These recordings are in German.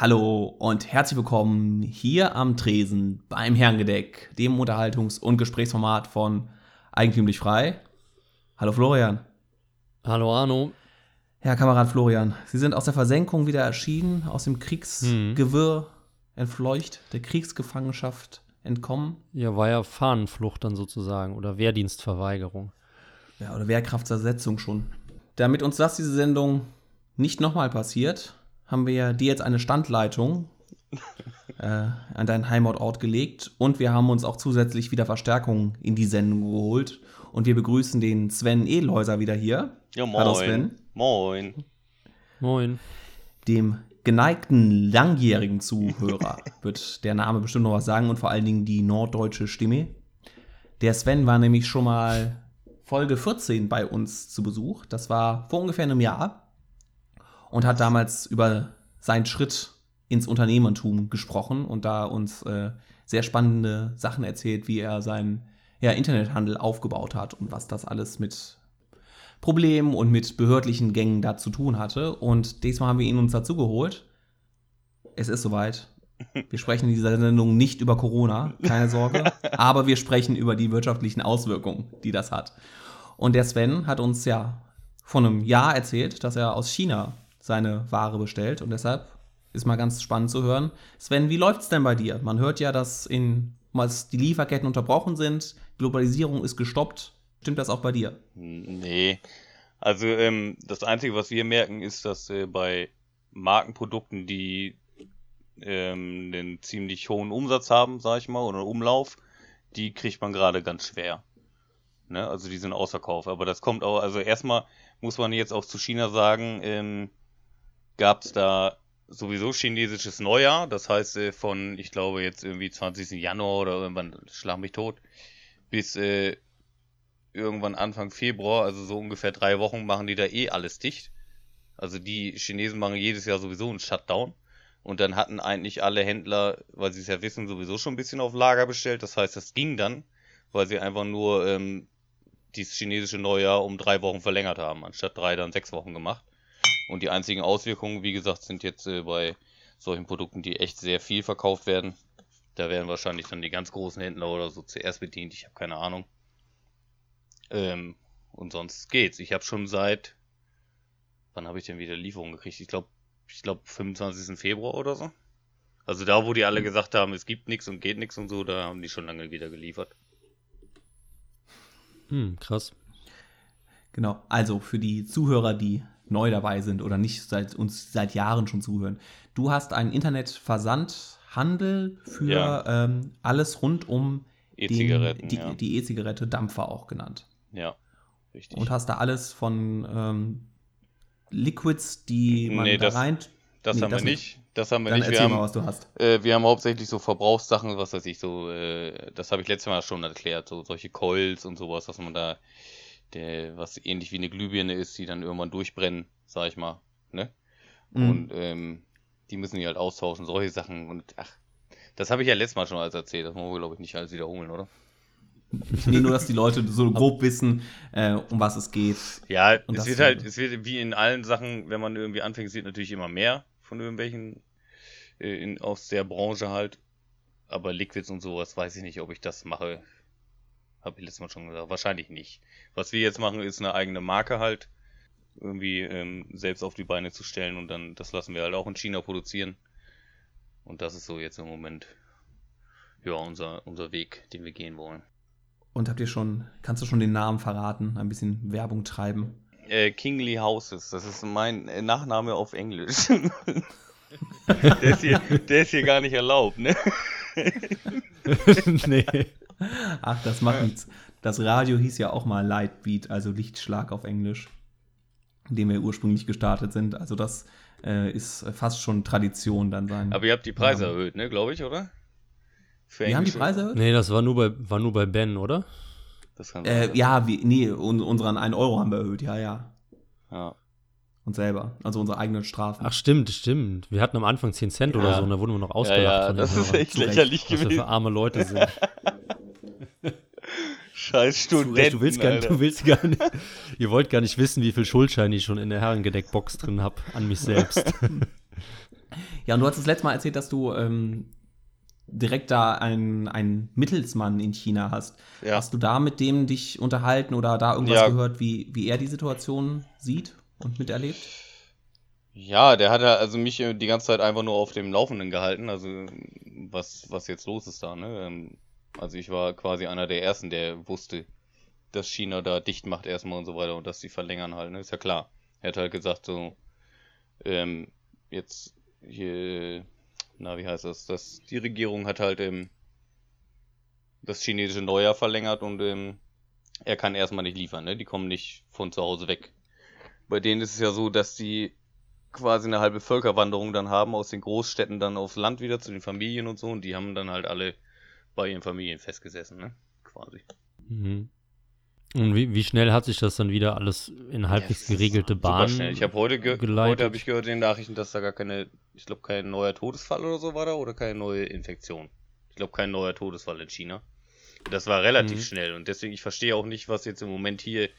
Hallo und herzlich willkommen hier am Tresen beim Herrengedeck, dem Unterhaltungs- und Gesprächsformat von Eigentümlich Frei. Hallo Florian. Hallo Arno. Herr Kamerad Florian, Sie sind aus der Versenkung wieder erschienen, aus dem Kriegsgewirr entfleucht, der Kriegsgefangenschaft entkommen. Ja, war ja Fahnenflucht dann sozusagen oder Wehrdienstverweigerung. Ja, oder Wehrkraftzersetzung schon. Damit uns das, diese Sendung, nicht nochmal passiert, haben wir ja dir jetzt eine Standleitung äh, an deinen Heimatort gelegt und wir haben uns auch zusätzlich wieder Verstärkung in die Sendung geholt und wir begrüßen den Sven Edelhäuser wieder hier. Ja, moin. Hallo Sven. Moin. Moin. Dem geneigten langjährigen Zuhörer wird der Name bestimmt noch was sagen und vor allen Dingen die norddeutsche Stimme. Der Sven war nämlich schon mal Folge 14 bei uns zu Besuch. Das war vor ungefähr einem Jahr und hat damals über seinen Schritt ins Unternehmertum gesprochen und da uns äh, sehr spannende Sachen erzählt, wie er seinen ja, Internethandel aufgebaut hat und was das alles mit Problemen und mit behördlichen Gängen da zu tun hatte. Und diesmal haben wir ihn uns dazu geholt. Es ist soweit. Wir sprechen in dieser Sendung nicht über Corona, keine Sorge, aber wir sprechen über die wirtschaftlichen Auswirkungen, die das hat. Und der Sven hat uns ja vor einem Jahr erzählt, dass er aus China seine Ware bestellt und deshalb ist mal ganz spannend zu hören. Sven, wie läuft es denn bei dir? Man hört ja, dass in die Lieferketten unterbrochen sind, Globalisierung ist gestoppt. Stimmt das auch bei dir? Nee. Also ähm, das Einzige, was wir merken, ist, dass äh, bei Markenprodukten, die ähm, einen ziemlich hohen Umsatz haben, sag ich mal, oder Umlauf, die kriegt man gerade ganz schwer. Ne? Also die sind ausverkauft. Aber das kommt auch, also erstmal muss man jetzt auch zu China sagen, ähm, gab es da sowieso chinesisches Neujahr. Das heißt, äh, von, ich glaube, jetzt irgendwie 20. Januar oder irgendwann, schlag mich tot, bis äh, irgendwann Anfang Februar, also so ungefähr drei Wochen, machen die da eh alles dicht. Also die Chinesen machen jedes Jahr sowieso einen Shutdown. Und dann hatten eigentlich alle Händler, weil sie es ja wissen, sowieso schon ein bisschen auf Lager bestellt. Das heißt, das ging dann, weil sie einfach nur ähm, dieses chinesische Neujahr um drei Wochen verlängert haben, anstatt drei dann sechs Wochen gemacht. Und die einzigen Auswirkungen, wie gesagt, sind jetzt äh, bei solchen Produkten, die echt sehr viel verkauft werden. Da werden wahrscheinlich dann die ganz großen Händler oder so zuerst bedient. Ich habe keine Ahnung. Ähm, und sonst geht's. Ich habe schon seit, wann habe ich denn wieder Lieferungen gekriegt? Ich glaube, ich glaube 25. Februar oder so. Also da, wo die alle gesagt haben, es gibt nichts und geht nichts und so, da haben die schon lange wieder geliefert. Hm, krass. Genau. Also für die Zuhörer, die neu dabei sind oder nicht seit uns seit Jahren schon zuhören. Du hast einen Internetversandhandel für Ja. ähm, alles rund um den- E-Zigaretten, die ja. die E-Zigarette Dampfer auch genannt. Ja, richtig. Und hast da alles von ähm, Liquids, die man Nee, da das- rein. das nee, haben das wir nicht. Das haben wir Dann nicht. Wir erzähl haben, mal, was du hast. Äh, wir haben hauptsächlich so Verbrauchssachen, was weiß ich, so, äh, das habe ich letztes Mal schon erklärt, so solche Coils und sowas, was man da, der, was ähnlich wie eine Glühbirne ist, die dann irgendwann durchbrennen, sag ich mal, ne? Mhm. Und ähm, die müssen die halt austauschen, solche Sachen und ach, das habe ich ja letztes Mal schon alles erzählt, das wollen wir glaube ich nicht alles wiederholen, oder? Nee, nur, dass die Leute so grob wissen, äh, um was es geht. Ja, Und es wird halt, es wird wie in allen Sachen, wenn man irgendwie anfängt, es wird natürlich immer mehr von irgendwelchen äh, in, aus der Branche halt. Aber Liquids und sowas weiß ich nicht, ob ich das mache. Habe ich letztes Mal schon gesagt. Wahrscheinlich nicht. Was wir jetzt machen, ist eine eigene Marke halt irgendwie ähm, selbst auf die Beine zu stellen und dann das lassen wir halt auch in China produzieren. Und das ist so jetzt im Moment ja unser unser Weg, den wir gehen wollen. Und habt ihr schon, kannst du schon den Namen verraten, ein bisschen Werbung treiben? Äh, Kingly Houses, das ist mein äh, Nachname auf Englisch. der, ist hier, der ist hier gar nicht erlaubt, ne? nee. Ach, das macht nichts. Das Radio hieß ja auch mal Lightbeat, also Lichtschlag auf Englisch, in dem wir ursprünglich gestartet sind. Also das äh, ist fast schon Tradition dann sein. Aber ihr habt die Preise Ja. erhöht, ne, glaube ich, oder? Für wir haben die Preise erhöht? Nee, das war nur bei, war nur bei Ben, oder? Das kann Äh, sein. ja, wie, nee, un, unseren 1 Euro haben wir erhöht, ja, ja. ja. Und selber. Also unsere eigenen Strafen. Ach, stimmt, stimmt. Wir hatten am Anfang 10 Cent oder Ja. so und da wurden wir noch ausgelacht ja, von den das ist echt lächerlich Was wir für gewesen. arme Leute sind. Scheiß Du, Studenten, du, willst gar nicht, du willst gar nicht. Ihr wollt gar nicht wissen, wie viel Schuldscheine ich schon in der Herrengedeckbox drin habe an mich selbst. Ja, und du hast das letzte Mal erzählt, dass du ähm, direkt da einen, einen Mittelsmann in China hast. Ja. Hast du da mit dem dich unterhalten oder da irgendwas Ja. gehört, wie, wie er die Situation sieht und miterlebt? Ja, der hat ja also mich äh, die ganze Zeit einfach nur auf dem Laufenden gehalten, also was, was jetzt los ist da, ne? Also ich war quasi einer der ersten, der wusste, dass China da dicht macht erstmal und so weiter und dass sie verlängern halt, ne? Ist ja klar. Er hat halt gesagt so, ähm, jetzt hier, na wie heißt das, dass die Regierung hat halt ähm, das chinesische Neujahr verlängert und ähm, er kann erstmal nicht liefern, ne? Die kommen nicht von zu Hause weg. Bei denen ist es ja so, dass die quasi eine halbe Völkerwanderung dann haben aus den Großstädten dann aufs Land wieder zu den Familien und so und die haben dann halt alle bei ihren Familien festgesessen, ne? Quasi. Mhm. Und wie, wie schnell hat sich das dann wieder alles in halbwegs geregelte Bahnen schnell. Ich habe heute, ge geleitet? heute habe ich gehört in den Nachrichten, dass da gar keine, ich glaube kein neuer Todesfall oder so war da oder keine neue Infektion. Ich glaube kein neuer Todesfall in China. Das war relativ Mhm. schnell und deswegen ich verstehe auch nicht, was jetzt im Moment hier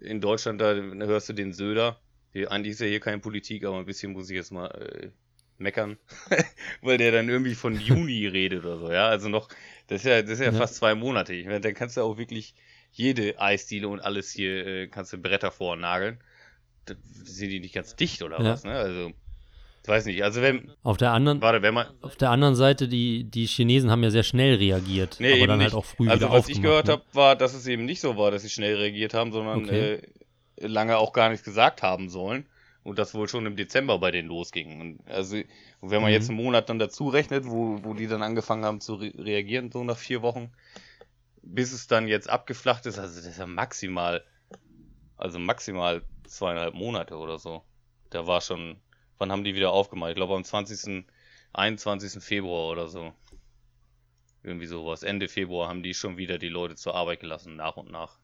in Deutschland da hörst du den Söder. Hier, eigentlich ist ja hier keine Politik, aber ein bisschen muss ich jetzt mal äh, meckern, weil der dann irgendwie von Juni redet oder so, ja. Also noch, das ist ja, das ist ja, Ja. fast zwei Monate. Ich meine, dann kannst du auch wirklich jede Eisdiele und alles hier, äh, kannst du Bretter vornageln. Da sind die nicht ganz dicht oder Ja. was, ne? Also, ich weiß nicht. Also wenn, Auf der anderen, warte, wenn man, auf der anderen Seite, die, die Chinesen haben ja sehr schnell reagiert, Nee, aber dann nicht. halt auch früh also was ich gehört ne? habe, war, dass es eben nicht so war, dass sie schnell reagiert haben, sondern Okay. äh, lange auch gar nichts gesagt haben sollen. Und das wohl schon im Dezember bei denen losging. Und also, und wenn man Mhm. jetzt einen Monat dann dazu rechnet, wo, wo die dann angefangen haben zu re reagieren, so nach vier Wochen, bis es dann jetzt abgeflacht ist, also das ist ja maximal, also maximal zweieinhalb Monate oder so. Da war schon, wann haben die wieder aufgemacht? Ich glaube am 20., 21. Februar oder so. Irgendwie sowas. Ende Februar haben die schon wieder die Leute zur Arbeit gelassen, nach und nach.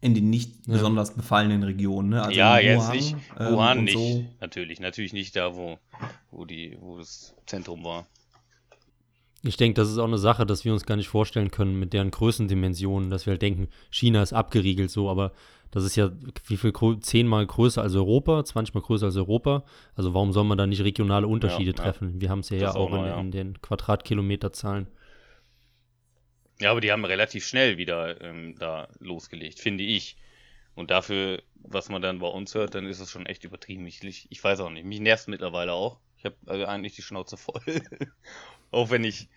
In den nicht Ja. besonders befallenen Regionen, ne? Also ja, jetzt Wuhan, nicht. ähm, Wuhan und nicht. So. Natürlich. Natürlich nicht da, wo, wo, die, wo das Zentrum war. Ich denke, das ist auch eine Sache, dass wir uns gar nicht vorstellen können mit deren Größendimensionen, dass wir halt denken, China ist abgeriegelt so, aber das ist ja wie viel zehnmal größer als Europa, 20 mal größer als Europa. Also warum soll man da nicht regionale Unterschiede Ja, ja. treffen? Wir haben es ja, ja auch auch noch, in, ja. in den Quadratkilometerzahlen. Ja, aber die haben relativ schnell wieder ähm, da losgelegt, finde ich. Und dafür, was man dann bei uns hört, dann ist es schon echt übertrieben. Ich, ich, weiß auch nicht. Mich nervt mittlerweile auch. Ich habe also eigentlich die Schnauze voll. auch wenn ich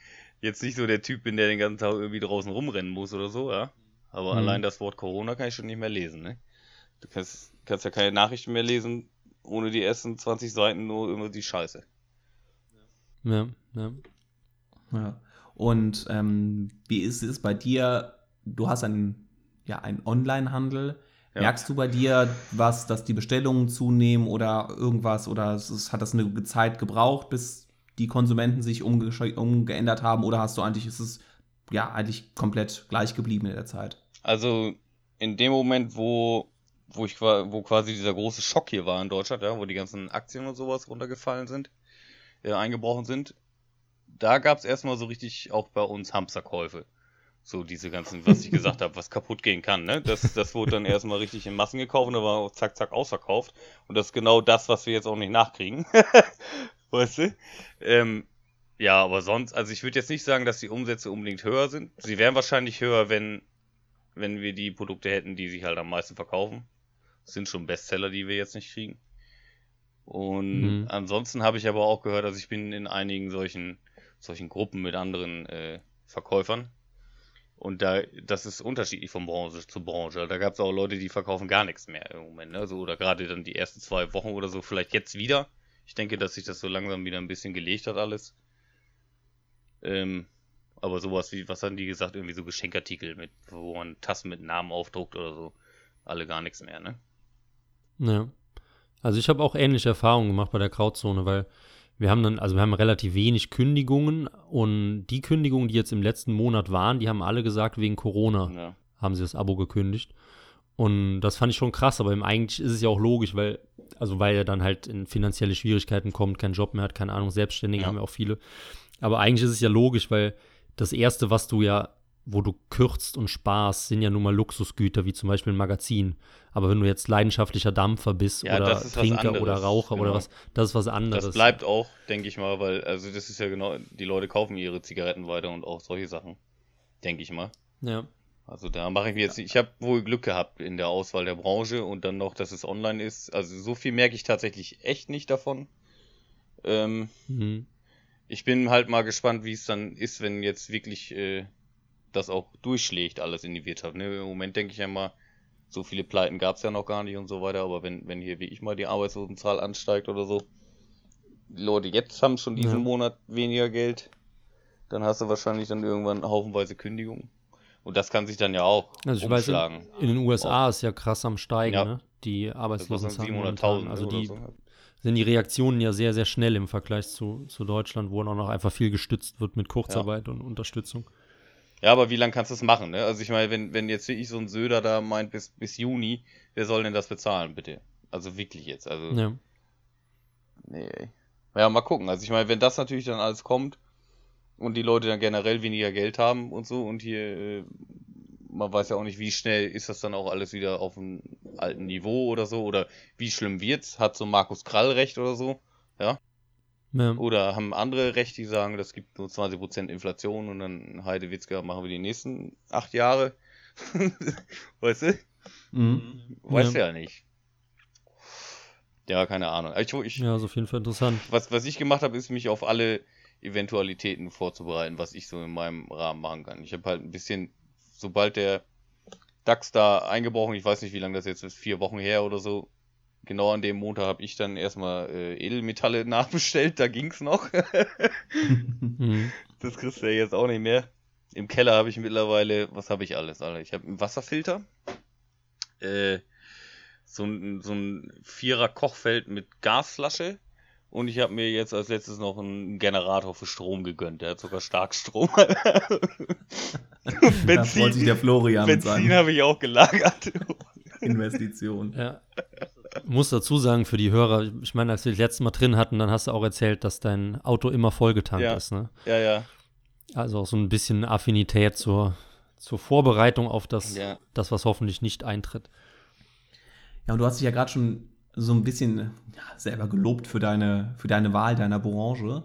jetzt nicht so der Typ bin, der den ganzen Tag irgendwie draußen rumrennen muss oder so, ja. Aber Mhm. allein das Wort Corona kann ich schon nicht mehr lesen, ne? Du kannst, kannst ja keine Nachrichten mehr lesen, ohne die ersten 20 Seiten nur immer die Scheiße. Ja, ja. Ja. Und ähm, wie ist es bei dir? Du hast einen, ja, einen Online-Handel. Ja. Merkst du bei dir was, dass die Bestellungen zunehmen oder irgendwas? Oder es hat das eine Zeit gebraucht, bis die Konsumenten sich umge umgeändert haben? Oder hast du eigentlich, ist es ja eigentlich komplett gleich geblieben in der Zeit? Also in dem Moment, wo, wo ich wo quasi dieser große Schock hier war in Deutschland, ja, wo die ganzen Aktien und sowas runtergefallen sind, äh, eingebrochen sind, da gab es erstmal so richtig auch bei uns Hamsterkäufe. So diese ganzen, was ich gesagt habe, was kaputt gehen kann, ne? Das, das wurde dann erstmal richtig in Massen gekauft und da war auch zack, zack ausverkauft. Und das ist genau das, was wir jetzt auch nicht nachkriegen. weißt du? Ähm, ja, aber sonst, also ich würde jetzt nicht sagen, dass die Umsätze unbedingt höher sind. Sie wären wahrscheinlich höher, wenn, wenn wir die Produkte hätten, die sich halt am meisten verkaufen. Das sind schon Bestseller, die wir jetzt nicht kriegen. Und Mhm. ansonsten habe ich aber auch gehört, also ich bin in einigen solchen, solchen Gruppen mit anderen äh, Verkäufern. Und da, das ist unterschiedlich von Branche zu Branche. Da gab es auch Leute, die verkaufen gar nichts mehr im Moment. Ne? So, oder gerade dann die ersten zwei Wochen oder so, vielleicht jetzt wieder. Ich denke, dass sich das so langsam wieder ein bisschen gelegt hat alles. Ähm, aber sowas wie, was haben die gesagt, irgendwie so Geschenkartikel, mit, wo man Tassen mit Namen aufdruckt oder so. Alle gar nichts mehr, ne? Ja. Also ich habe auch ähnliche Erfahrungen gemacht bei der Krautzone, weil wir haben dann, also wir haben relativ wenig Kündigungen und die Kündigungen, die jetzt im letzten Monat waren, die haben alle gesagt, wegen Corona Ja. haben sie das Abo gekündigt. Und das fand ich schon krass, aber eigentlich ist es ja auch logisch, weil, also weil er dann halt in finanzielle Schwierigkeiten kommt, keinen Job mehr hat, keine Ahnung, Selbstständige Ja. haben ja auch viele. Aber eigentlich ist es ja logisch, weil das Erste, was du ja wo du kürzt und sparst, sind ja nun mal Luxusgüter, wie zum Beispiel ein Magazin. Aber wenn du jetzt leidenschaftlicher Dampfer bist Ja, oder Trinker oder Raucher oder genau. was, das ist was anderes. Das bleibt auch, denke ich mal, weil, also das ist ja genau, die Leute kaufen ihre Zigaretten weiter und auch solche Sachen. Denke ich mal. Ja. Also da mache ich mir jetzt, ich habe wohl Glück gehabt in der Auswahl der Branche und dann noch, dass es online ist. Also so viel merke ich tatsächlich echt nicht davon. Ähm, Mhm. ich bin halt mal gespannt, wie es dann ist, wenn jetzt wirklich äh, das auch durchschlägt, alles in die Wirtschaft. Ne? Im Moment denke ich ja mal, so viele Pleiten gab es ja noch gar nicht und so weiter, aber wenn, wenn hier wie ich mal die Arbeitslosenzahl ansteigt oder so, die Leute jetzt haben schon diesen Ja. Monat weniger Geld, dann hast du wahrscheinlich dann irgendwann haufenweise Kündigungen. Und das kann sich dann ja auch Also ich weiß, in, umschlagen. in den USA ist ja krass am Steigen, Ja. ne? Die Das war Arbeitslosenzahlen. 700.000 momentan. Also die so. sind die Reaktionen ja sehr, sehr schnell im Vergleich zu, zu Deutschland, wo auch noch einfach viel gestützt wird mit Kurzarbeit und Unterstützung. Ja, aber wie lange kannst du es machen, ne? Also ich meine, wenn, wenn jetzt wirklich so ein Söder da meint, bis, bis Juni, wer soll denn das bezahlen, bitte? Also wirklich jetzt. Also, Ja. nee. Ja, mal gucken. Also ich meine, wenn das natürlich dann alles kommt und die Leute dann generell weniger Geld haben und so und hier, äh, man weiß ja auch nicht, wie schnell ist das dann auch alles wieder auf einem alten Niveau oder so oder wie schlimm wird's? Hat so Markus Krall recht oder so? ja. Oder haben andere recht, die sagen, das gibt nur 20% Inflation und dann Heide Witzka machen wir die nächsten acht Jahre. weißt du? Mhm. Weißt du Ja. ja nicht. Ja, keine Ahnung. Ich, ich, ja, ist auf jeden Fall interessant. was, was ich gemacht habe, ist mich auf alle Eventualitäten vorzubereiten, was ich so in meinem Rahmen machen kann. Ich habe halt ein bisschen, sobald der DAX da eingebrochen, ich weiß nicht, wie lange das jetzt ist, vier Wochen her oder so, genau an dem Montag habe ich dann erstmal äh, Edelmetalle nachbestellt, da ging's noch. Mhm. Das kriegst du ja jetzt auch nicht mehr. Im Keller habe ich mittlerweile, was habe ich alles, Alter? Ich habe einen Wasserfilter, äh, so ein, so ein Vierer Kochfeld mit Gasflasche und ich habe mir jetzt als letztes noch einen Generator für Strom gegönnt. Der hat sogar Starkstrom. Der Florian Benzin seinen habe ich auch gelagert. Investitionen. Ja. Muss dazu sagen für die Hörer, ich meine, als wir das letzte Mal drin hatten, dann hast du auch erzählt, dass dein Auto immer vollgetankt Ja. ist. Ne? ja, ja. Also auch so ein bisschen Affinität zur, zur Vorbereitung auf das, Ja. das, was hoffentlich nicht eintritt. Ja, und du hast dich ja gerade schon so ein bisschen ja, selber gelobt für deine, für deine Wahl deiner Branche.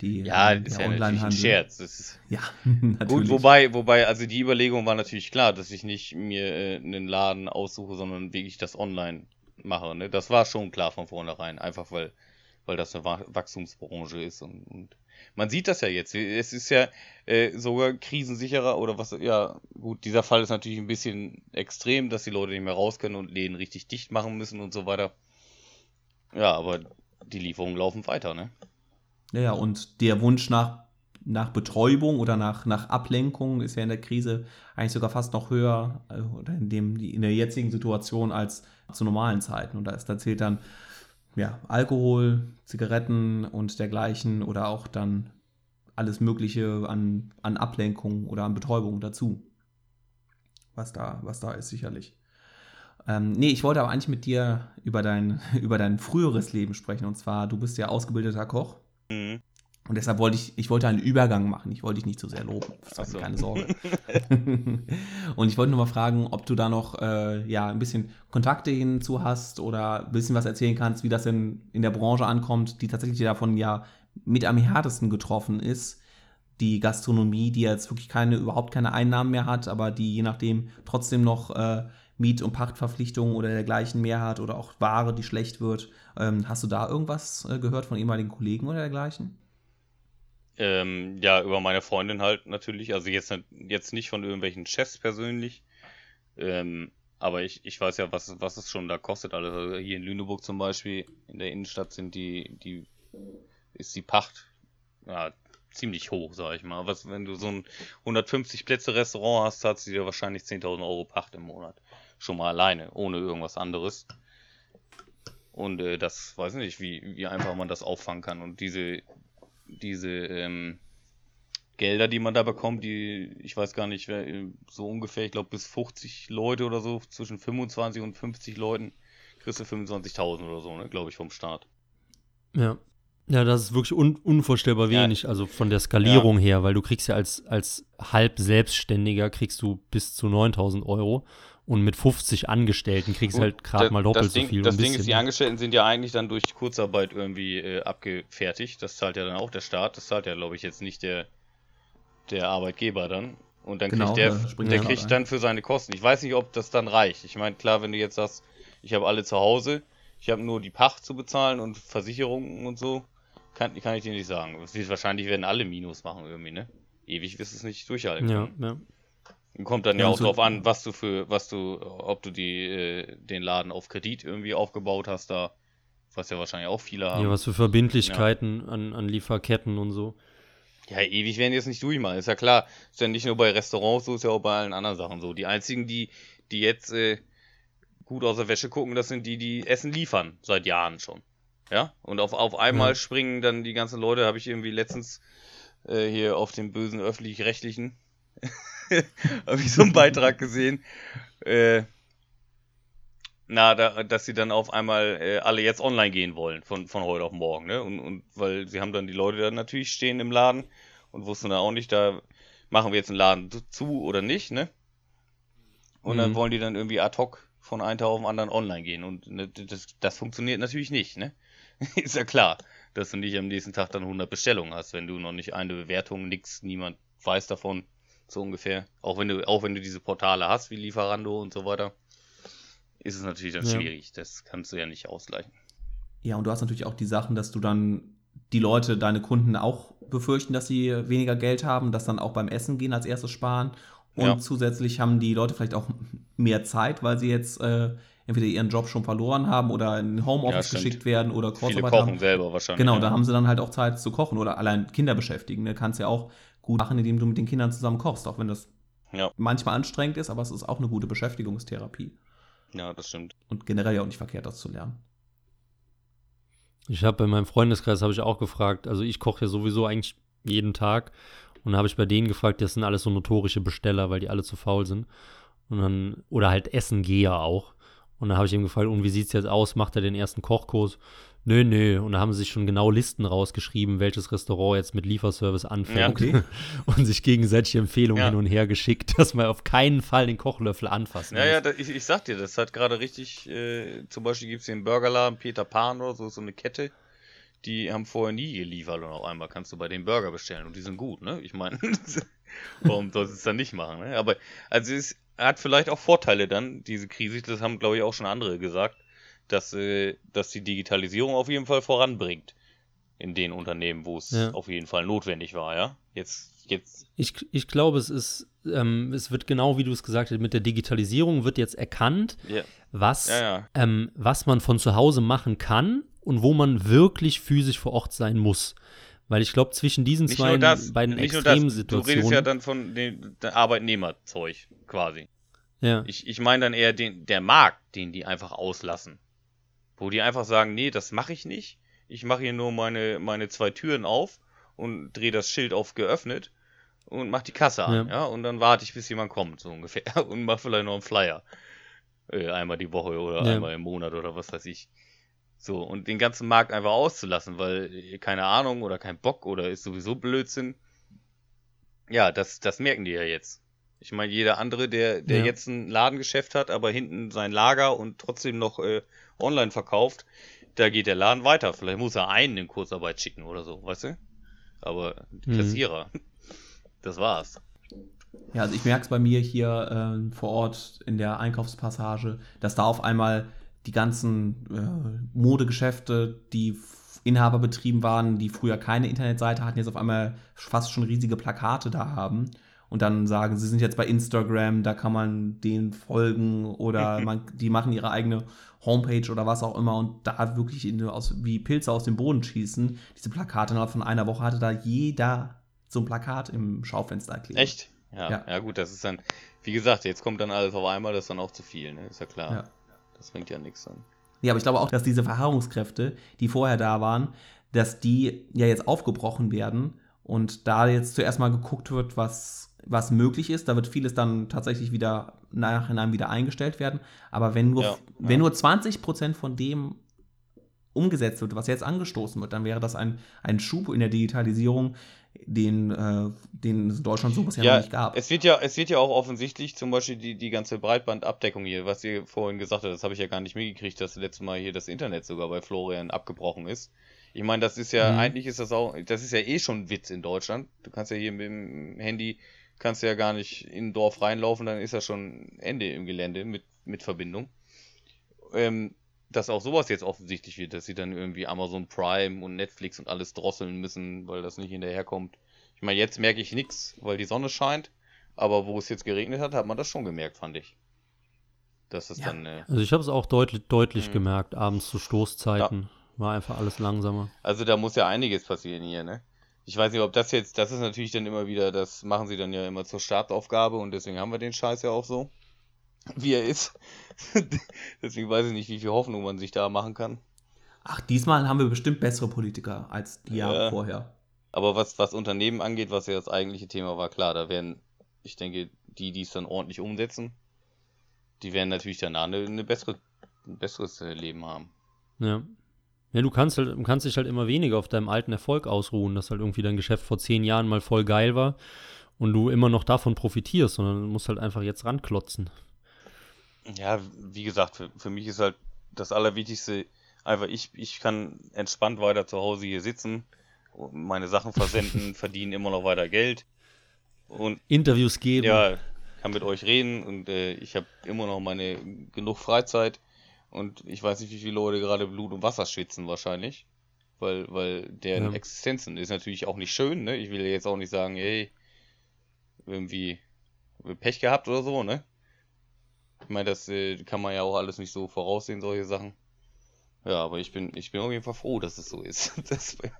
Die, Ja, das ist ja natürlich ein Scherz. Das ist, Ja, natürlich. Gut, wobei, wobei, also die Überlegung war natürlich klar, dass ich nicht mir äh, einen Laden aussuche, sondern wirklich das online mache. Ne? Das war schon klar von vornherein, einfach weil, weil das eine Wa- Wachstumsbranche ist und, und man sieht das ja jetzt. Es ist ja äh, sogar krisensicherer oder was, ja, gut, dieser Fall ist natürlich ein bisschen extrem, dass die Leute nicht mehr raus können und Läden richtig dicht machen müssen und so weiter. Ja, aber die Lieferungen laufen weiter, ne? Ja, ja, und der Wunsch nach, nach Betäubung oder nach, nach Ablenkung ist ja in der Krise eigentlich sogar fast noch höher äh, oder in, dem, in der jetzigen Situation als zu normalen Zeiten. Und da, ist, da zählt dann ja, Alkohol, Zigaretten und dergleichen oder auch dann alles Mögliche an, an Ablenkung oder an Betäubung dazu. Was da, was da ist, sicherlich. Ähm, nee, ich wollte aber eigentlich mit dir über dein, über dein früheres Leben sprechen. Und zwar, du bist ja ausgebildeter Koch. Mhm. Und deshalb wollte ich, ich wollte einen Übergang machen. Ich wollte dich nicht zu sehr loben. So. Keine Sorge. und ich wollte nur mal fragen, ob du da noch äh, ja, ein bisschen Kontakte hinzu hast oder ein bisschen was erzählen kannst, wie das denn in der Branche ankommt, die tatsächlich davon ja mit am härtesten getroffen ist. Die Gastronomie, die jetzt wirklich keine, überhaupt keine Einnahmen mehr hat, aber die je nachdem trotzdem noch äh, Miet- und Pachtverpflichtungen oder dergleichen mehr hat oder auch Ware, die schlecht wird. Ähm, hast du da irgendwas äh, gehört von ehemaligen Kollegen oder dergleichen? Ähm, ja, über meine Freundin halt natürlich. Also jetzt, jetzt nicht von irgendwelchen Chefs persönlich. Ähm, aber ich, ich weiß ja, was, was es schon da kostet. Also hier in Lüneburg zum Beispiel, in der Innenstadt sind die, die, ist die Pacht, ja, ziemlich hoch, sag ich mal. Was, wenn du so ein 150 Plätze Restaurant hast, zahlst du dir wahrscheinlich 10.000 Euro Pacht im Monat. Schon mal alleine, ohne irgendwas anderes. Und äh, das weiß ich nicht, wie, wie einfach man das auffangen kann. Und diese, diese ähm, Gelder, die man da bekommt, die, ich weiß gar nicht, wer, so ungefähr, ich glaube bis 50 Leute oder so, zwischen 25 und 50 Leuten, kriegst du 25.000 oder so, ne, glaube ich, vom Staat. Ja. Ja, das ist wirklich un unvorstellbar Ja. wenig, also von der Skalierung her, weil du kriegst ja als, als halb Selbstständiger kriegst du bis zu 9000 Euro und mit 50 Angestellten kriegst du halt gerade mal doppelt das Ding, so viel. Das Ding ist, die Angestellten sind ja eigentlich dann durch Kurzarbeit irgendwie äh, abgefertigt. Das zahlt ja dann auch der Staat. Das zahlt ja, glaube ich, jetzt nicht der, der Arbeitgeber dann. Und dann Genau, kriegt der, der der kriegt dann für seine Kosten. Ich weiß nicht, ob das dann reicht. Ich meine, klar, wenn du jetzt sagst, ich habe alle zu Hause, ich habe nur die Pacht zu bezahlen und Versicherungen und so, kann, kann ich dir nicht sagen. Es wird, wahrscheinlich werden alle Minus machen irgendwie, ne? Ewig wirst du es nicht durchhalten. ja, können. ja. Kommt dann Ja, ja, auch also- drauf an, was du für, was du, ob du die, äh, den Laden auf Kredit irgendwie aufgebaut hast, da, was ja wahrscheinlich auch viele haben. ja, was für Verbindlichkeiten an, an Lieferketten und so. Ja, ewig werden die jetzt nicht durchmachen, ist ja klar. Ist ja nicht nur bei Restaurants so, ist ja auch bei allen anderen Sachen so. Die einzigen, die, die jetzt äh, gut aus der Wäsche gucken, das sind die, die Essen liefern, seit Jahren schon. Ja? Und auf, auf einmal Ja. springen dann die ganzen Leute, habe ich irgendwie letztens äh, hier auf dem bösen öffentlich-rechtlichen, habe ich so einen Beitrag gesehen, äh, na, da, dass sie dann auf einmal äh, alle jetzt online gehen wollen, von, von heute auf morgen, ne? Und, und weil sie haben dann die Leute dann natürlich stehen im Laden und wussten dann auch nicht, da machen wir jetzt einen Laden zu- oder nicht, ne? Und dann Mhm. wollen die dann irgendwie ad hoc von einem Tag auf den anderen online gehen. Und ne, das, das funktioniert natürlich nicht, ne? Ist ja klar, dass du nicht am nächsten Tag dann 100 Bestellungen hast, wenn du noch nicht eine Bewertung, nix, niemand weiß davon, so ungefähr. Auch wenn du, auch wenn du diese Portale hast, wie Lieferando und so weiter, ist es natürlich dann Ja. schwierig. Das kannst du ja nicht ausgleichen. Ja, und du hast natürlich auch die Sachen, dass du dann die Leute, deine Kunden auch befürchten, dass sie weniger Geld haben, das dann auch beim Essen gehen als erstes sparen. Und Ja. zusätzlich haben die Leute vielleicht auch mehr Zeit, weil sie jetzt äh, entweder ihren Job schon verloren haben oder in Homeoffice Ja, geschickt werden oder Viele Kurzarbeit kochen haben. selber wahrscheinlich. Genau, ja. da haben sie dann halt auch Zeit zu kochen oder allein Kinder beschäftigen. Ne? Kannst ja auch gut machen, indem du mit den Kindern zusammen kochst, auch wenn das Ja. manchmal anstrengend ist, aber es ist auch eine gute Beschäftigungstherapie. Ja, das stimmt. Und generell ja auch nicht verkehrt, das zu lernen. Ich habe bei meinem Freundeskreis habe ich auch gefragt, also ich koche ja sowieso eigentlich jeden Tag und habe ich bei denen gefragt, das sind alles so notorische Besteller, weil die alle zu faul sind. Und dann, oder halt essen Geher auch. Und dann habe ich ihm gefragt, und wie sieht's jetzt aus? Macht er den ersten Kochkurs? Nö, nö. Und da haben sie sich schon genau Listen rausgeschrieben, welches Restaurant jetzt mit Lieferservice anfängt. Ja. Okay. Und sich gegenseitig Empfehlungen Ja. hin und her geschickt, dass man auf keinen Fall den Kochlöffel anfassen Ja, ja, muss. da, ich, ich sag dir, das hat gerade richtig, äh, zum Beispiel gibt's den Burgerladen Peter Pan oder so, so eine Kette, die haben vorher nie geliefert und auf einmal kannst du bei den Burger bestellen und die sind gut, ne? Ich meine, warum sollst du es dann nicht machen, ne? Aber, also es hat vielleicht auch Vorteile dann, diese Krise, das haben glaube ich auch schon andere gesagt, dass, äh, dass die Digitalisierung auf jeden Fall voranbringt in den Unternehmen, wo es Ja. auf jeden Fall notwendig war, ja? Jetzt, jetzt, Ich, ich glaube, es ist, ähm, es wird genau wie du es gesagt hast, mit der Digitalisierung wird jetzt erkannt, ja, was, ja, ja. Ähm, was man von zu Hause machen kann und wo man wirklich physisch vor Ort sein muss. Weil ich glaube, zwischen diesen zwei das, beiden extremen du redest ja dann von dem Arbeitnehmerzeug quasi. Ja, Ich, ich meine dann eher den, der Markt, den die einfach auslassen. Wo die einfach sagen, nee, das mache ich nicht. Ich mache hier nur meine, meine zwei Türen auf und drehe das Schild auf geöffnet und mach die Kasse an, Ja. ja. Und dann warte ich, bis jemand kommt, so ungefähr. Und mach vielleicht noch einen Flyer. Äh, einmal die Woche oder Ja. einmal im Monat oder was weiß ich. So, und den ganzen Markt einfach auszulassen, weil äh, keine Ahnung oder kein Bock oder ist sowieso Blödsinn. Ja, das, das merken die ja jetzt. Ich meine, jeder andere, der, der Ja. jetzt ein Ladengeschäft hat, aber hinten sein Lager und trotzdem noch äh, online verkauft, da geht der Laden weiter. Vielleicht muss er einen in Kurzarbeit schicken oder so, weißt du? Aber die Mhm. Kassierer, das war's. Ja, also ich merke es bei mir hier ähm, vor Ort in der Einkaufspassage, dass da auf einmal die ganzen äh, Modegeschäfte, die Inhaber betrieben waren, die früher keine Internetseite hatten, jetzt auf einmal fast schon riesige Plakate da haben und dann sagen, sie sind jetzt bei Instagram, da kann man denen folgen oder man, die machen ihre eigene Homepage oder was auch immer und da wirklich in, aus, wie Pilze aus dem Boden schießen. Diese Plakate innerhalb von einer Woche hatte da jeder so ein Plakat im Schaufenster kleben. Echt? Ja, Ja. ja. gut, das ist dann, wie gesagt, jetzt kommt dann alles auf einmal, das ist dann auch zu viel, ne? Ist ja klar. Ja. Das bringt ja nichts dann. Ja, aber ich glaube auch, dass diese Verharrungskräfte, die vorher da waren, dass die ja jetzt aufgebrochen werden und da jetzt zuerst mal geguckt wird, was, was möglich ist. Da wird vieles dann tatsächlich wieder nachhinein wieder eingestellt werden. Aber wenn nur, Ja, wenn ja. nur 20 Prozent von dem umgesetzt wird, was jetzt angestoßen wird, dann wäre das ein, ein Schub in der Digitalisierung, den, äh, den es in Deutschland so bisher ja, noch nicht gab. Es wird ja, es wird ja auch offensichtlich zum Beispiel die, die ganze Breitbandabdeckung hier, was ihr vorhin gesagt habt, das habe ich ja gar nicht mitgekriegt, dass das letzte Mal hier das Internet sogar bei Florian abgebrochen ist. Ich meine, das ist ja, Mhm. eigentlich ist das auch, das ist ja eh schon ein Witz in Deutschland. Du kannst ja hier mit dem Handy, kannst du ja gar nicht in ein Dorf reinlaufen, dann ist ja schon Ende im Gelände mit, mit Verbindung. Ähm, dass auch sowas jetzt offensichtlich wird, dass sie dann irgendwie Amazon Prime und Netflix und alles drosseln müssen, weil das nicht hinterherkommt. Ich meine, jetzt merke ich nichts, weil die Sonne scheint, aber wo es jetzt geregnet hat, hat man das schon gemerkt, fand ich. Dass es Ja. dann, äh, Also ich habe es auch deutlich, deutlich Mhm. gemerkt, abends zu Stoßzeiten. War einfach alles langsamer. also da muss ja einiges passieren hier, ne? Ich weiß nicht, ob das jetzt, das ist natürlich dann immer wieder, das machen sie dann ja immer zur Startaufgabe und deswegen haben wir den Scheiß ja auch so, wie er ist. deswegen weiß ich nicht, wie viel Hoffnung man sich da machen kann. Ach, diesmal haben wir bestimmt bessere Politiker als die Jahre Ja. vorher. Aber was, was Unternehmen angeht, was ja das eigentliche Thema war, klar, da werden, ich denke, die, die es dann ordentlich umsetzen, die werden natürlich danach eine, eine bessere, ein besseres äh, Leben haben. Ja. Ja, du kannst halt, du kannst dich halt immer weniger auf deinem alten Erfolg ausruhen, dass halt irgendwie dein Geschäft vor zehn Jahren mal voll geil war und du immer noch davon profitierst, sondern du musst halt einfach jetzt ranklotzen. Ja, wie gesagt, für, für mich ist halt das Allerwichtigste einfach, ich, ich kann entspannt weiter zu Hause hier sitzen, meine Sachen versenden, verdienen immer noch weiter Geld und Interviews geben. ja, kann mit euch reden und äh, ich habe immer noch meine genug Freizeit und ich weiß nicht, wie viele Leute gerade Blut und Wasser schwitzen wahrscheinlich, weil weil deren Ja. Existenzen ist natürlich auch nicht schön, ne? Ich will jetzt auch nicht sagen, hey, irgendwie Pech gehabt oder so, ne? Ich meine, das äh, kann man ja auch alles nicht so voraussehen, solche Sachen. Ja, aber ich bin ich bin auf jeden Fall froh, dass es so ist, dass bei,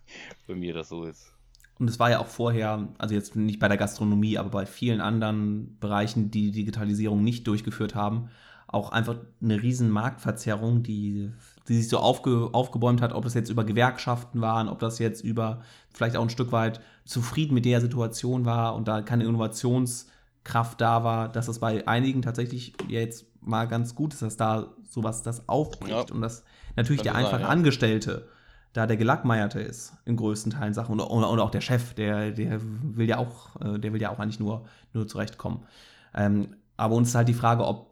bei mir das so ist. Und es war ja auch vorher, also jetzt nicht bei der Gastronomie, aber bei vielen anderen Bereichen, die die Digitalisierung nicht durchgeführt haben, auch einfach eine riesen Marktverzerrung, die, die sich so aufge, aufgebäumt hat, ob das jetzt über Gewerkschaften waren, ob das jetzt über vielleicht auch ein Stück weit zufrieden mit der Situation war und da keine Innovationskraft da war, dass es bei einigen tatsächlich jetzt mal ganz gut ist, dass da sowas das aufbricht Ja. und dass natürlich der einfache ja. Angestellte da der Gelackmeierte ist in größten Teilen Sachen und, und, und auch der Chef, der, der will ja auch, äh, der will ja auch eigentlich nur, nur zurechtkommen. Ähm, aber uns ist halt die Frage, ob,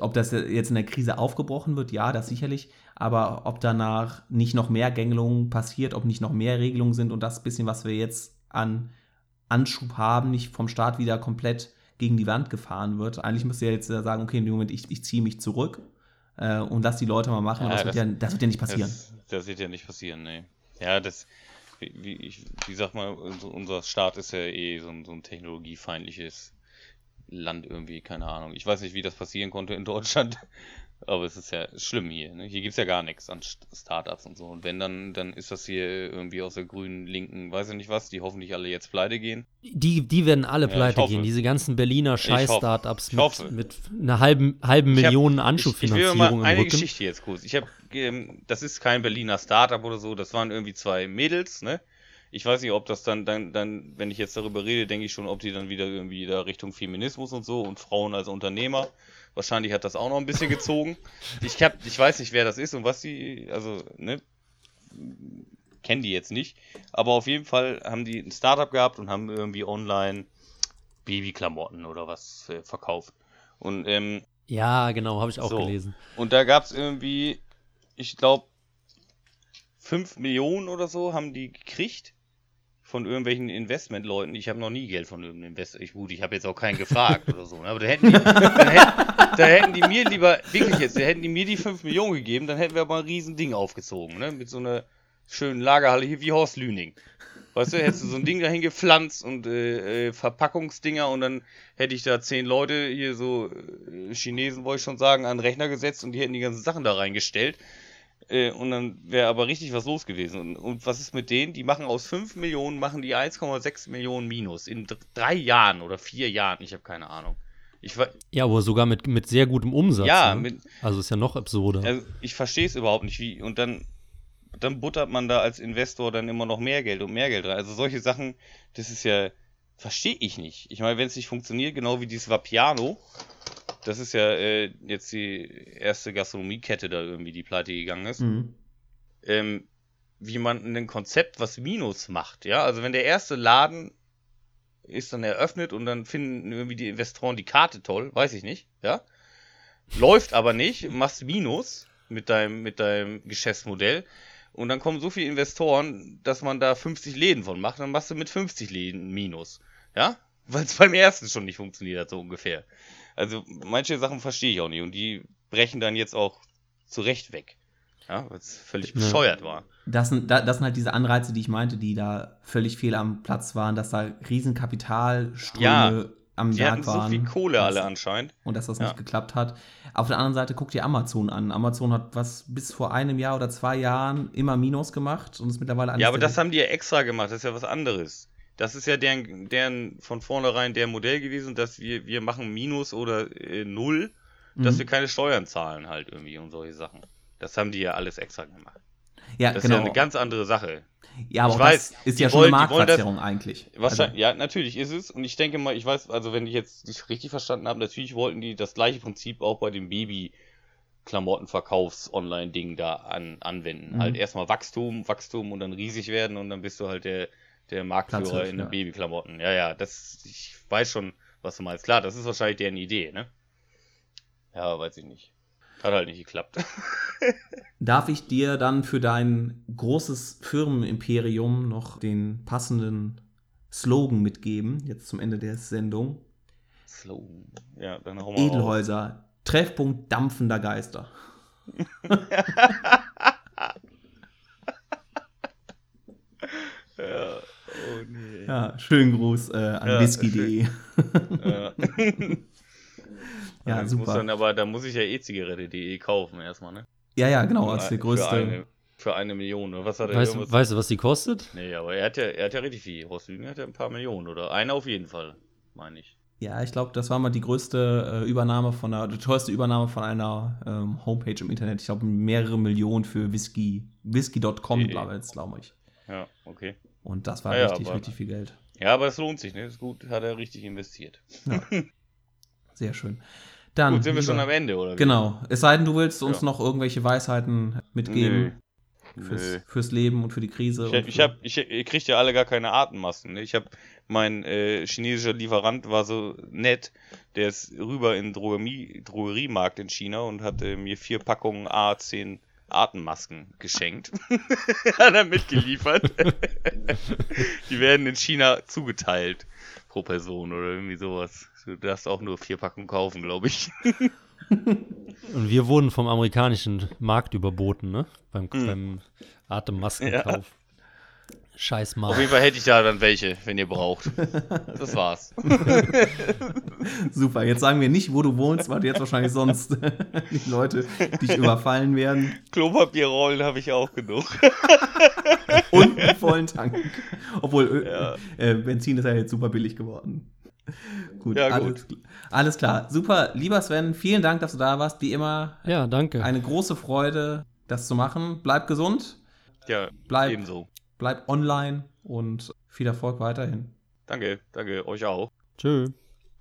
ob das jetzt in der Krise aufgebrochen wird, ja, das sicherlich, aber ob danach nicht noch mehr Gängelungen passiert, ob nicht noch mehr Regelungen sind und das bisschen, was wir jetzt an Anschub haben, nicht vom Staat wieder komplett gegen die Wand gefahren wird. Eigentlich müsste ja jetzt sagen, okay, in dem Moment, ich, ich ziehe mich zurück äh, und lass die Leute mal machen, Ja, das, das- wird ja, das wird ja nicht passieren. Das, das wird ja nicht passieren, nee. Ja, das, wie, wie, ich, wie sag mal, unser, unser Staat ist ja eh so ein, so ein technologiefeindliches Land irgendwie, keine Ahnung. Ich weiß nicht, wie das passieren konnte in Deutschland, aber es ist ja schlimm hier. Ne? Hier gibt's ja gar nichts an St- Startups und so. Und wenn, dann, dann ist das hier irgendwie aus der grünen, linken, weiß ich nicht was, die hoffentlich alle jetzt pleite gehen. Die, die werden alle pleite gehen. Diese ganzen Berliner. Scheiß-Startups mit, mit einer halben, halben Million Ich, ich will Anschubfinanzierung mal eine Rücken. Geschichte jetzt kurz. Ich habe, ähm, das ist kein Berliner Startup oder so, das waren irgendwie zwei Mädels, ne? Ich weiß nicht, ob das dann, dann, dann, wenn ich jetzt darüber rede, denke ich schon, ob die dann wieder irgendwie da Richtung Feminismus und so und Frauen als Unternehmer. Wahrscheinlich hat das auch noch ein bisschen gezogen. Ich hab, ich weiß nicht, wer das ist und was die, also, ne? Kennen die jetzt nicht. Aber auf jeden Fall haben die ein Startup gehabt und haben irgendwie online Babyklamotten oder was äh, verkauft. Und ähm, Ja, genau, habe ich auch So. gelesen. und da gab es irgendwie, ich glaube, 5 Millionen oder so haben die gekriegt von irgendwelchen Investmentleuten. Ich habe noch nie Geld von irgendeinem Investor. Ich, gut, ich habe jetzt auch keinen gefragt oder so. Ne? Aber da hätten, die, da, hätten, da hätten die mir lieber, wirklich jetzt, da hätten die mir die 5 Millionen gegeben, dann hätten wir aber ein riesen Ding aufgezogen. Ne? Mit so einer schönen Lagerhalle hier wie Horst Lüning. Weißt du, hättest du so ein Ding dahin gepflanzt und äh, äh, Verpackungsdinger und dann hätte ich da zehn Leute, hier so äh, Chinesen wollte ich schon sagen, an den Rechner gesetzt und die hätten die ganzen Sachen da reingestellt. Äh, und dann wäre aber richtig was los gewesen. Und, und was ist mit denen? Die machen aus 5 Millionen, machen die 1,6 Millionen Minus. In drei Jahren oder vier Jahren, ich habe keine Ahnung. Ich, Ja, aber sogar mit, mit sehr gutem Umsatz. ja, ne? mit, also ist ja noch absurder. also ich verstehe es überhaupt nicht, wie. Und dann, dann buttert man da als Investor dann immer noch mehr Geld und mehr Geld rein. Also solche Sachen, das ist ja. Verstehe ich nicht. Ich meine, wenn es nicht funktioniert, genau wie dieses Vapiano, das ist ja äh, jetzt die erste Gastronomiekette da irgendwie, die pleite gegangen ist. Mhm. ähm, wie man ein Konzept, was Minus macht. Ja, also wenn der erste Laden ist dann eröffnet und dann finden irgendwie die Investoren die Karte toll, weiß ich nicht, ja. Läuft aber nicht, machst Minus mit deinem, mit deinem Geschäftsmodell und dann kommen so viele Investoren, dass man da 50 Läden von macht, dann machst du mit 50 Läden Minus, ja. Weil es beim ersten schon nicht funktioniert hat, so ungefähr. Also manche Sachen verstehe ich auch nicht und die brechen dann jetzt auch zurecht weg. Ja, weil es völlig Ja. bescheuert war. Das sind, da- das sind halt diese Anreize, die ich meinte, die da völlig fehl am Platz waren, dass da riesen Kapitalströme Ja, am Die Werk so waren. viel Kohle alle anscheinend. Und dass das Ja. nicht geklappt hat. Auf der anderen Seite guck dir Amazon an. Amazon hat was bis vor einem Jahr oder zwei Jahren immer Minus gemacht und ist mittlerweile Ja, aber das haben die ja extra gemacht, das ist ja was anderes. Das ist ja deren, deren von vornherein der Modell gewesen, dass wir, wir machen Minus oder äh, Null, dass Mhm. wir keine Steuern zahlen halt irgendwie und solche Sachen. Das haben die ja alles extra gemacht. ja, Das genau. ist ja eine ganz andere Sache. ja, aber ich weiß, ist ja schon wollen- eine das- Marktplatzierung eigentlich. Wahrscheinlich, ja, natürlich ist es. Und ich denke mal, ich weiß, also wenn ich jetzt nicht richtig verstanden habe, natürlich wollten die das gleiche Prinzip auch bei dem Baby-Klamottenverkaufs-Online-Ding da an, anwenden. Mhm. Halt erstmal Wachstum, Wachstum und dann riesig werden und dann bist du halt der, der Marktführer in den ja. Babyklamotten. Ja, ja, das, ich weiß schon, was du meinst. Klar, das ist wahrscheinlich deren Idee, ne? Ja, weiß ich nicht. Hat halt nicht geklappt. Darf ich dir dann für dein großes Firmenimperium noch den passenden Slogan mitgeben, jetzt zum Ende der Sendung? Slow. Ja, dann raus. Edelhäuser, Treffpunkt dampfender Geister. oh nee. Ja, schönen Gruß äh, an Ja, whisky.de. Ja. Ja, Das super. Muss dann, aber da muss ich ja E-Zigarette.de kaufen erstmal, ne? Ja, ja, genau, als Für- der größte. Für eine, für eine Million, oder was hat er Weißt, irgendwas? weißt du, was die kostet? Nee, aber er hat ja, er hat ja richtig viel. Horst Lügen hat ja ein paar Millionen, oder? Eine auf jeden Fall, meine ich. Ja, ich glaube, das war mal die größte äh, Übernahme von einer, die teuerste Übernahme von einer ähm, Homepage im Internet. Ich glaube, mehrere Millionen für Whisky, whisky.com, glaube glaub ich. Ja, okay. Und das war Ja, ja, richtig, aber- richtig viel Geld. Ja, aber es lohnt sich, ne? Ist gut, hat er richtig investiert. Sehr schön. Dann, gut, sind wir schon lieber- am Ende, oder? wie? Genau. Es sei denn, du willst uns Ja. noch irgendwelche Weisheiten mitgeben fürs, Nö. fürs Leben und für die Krise. Ich, hab- ich, hab, ich, ihr kriegt ja alle gar keine Atemmasken. Ne? Ich habe mein äh, chinesischer Lieferant war so nett, der ist rüber in den Drogerie, Drogeriemarkt in China und hat äh, mir vier Packungen A10 Atemmasken geschenkt. hat er mitgeliefert. Die werden in China zugeteilt pro Person oder irgendwie sowas. Du darfst auch nur vier Packungen kaufen, glaube ich. Und wir wurden vom amerikanischen Markt überboten, ne? Beim, Hm. beim Atemmaskenkauf. Scheiß Auf Markt. jeden Fall hätte ich da dann welche, wenn ihr braucht. Das war's. Super, jetzt sagen wir nicht, wo du wohnst, weil du jetzt wahrscheinlich sonst die Leute dich überfallen werden. Klopapierrollen habe ich auch genug. Und einen vollen Tank. Obwohl, Ja. äh, Benzin ist ja jetzt super billig geworden. Gut, Ja, gut. Alles, alles klar. Super, lieber Sven, vielen Dank, dass du da warst. Wie immer, Ja, danke. eine große Freude, das zu machen. Bleib gesund, Ja, Bleib- ebenso. Bleib online und viel Erfolg weiterhin. Danke, danke, euch auch. Tschö.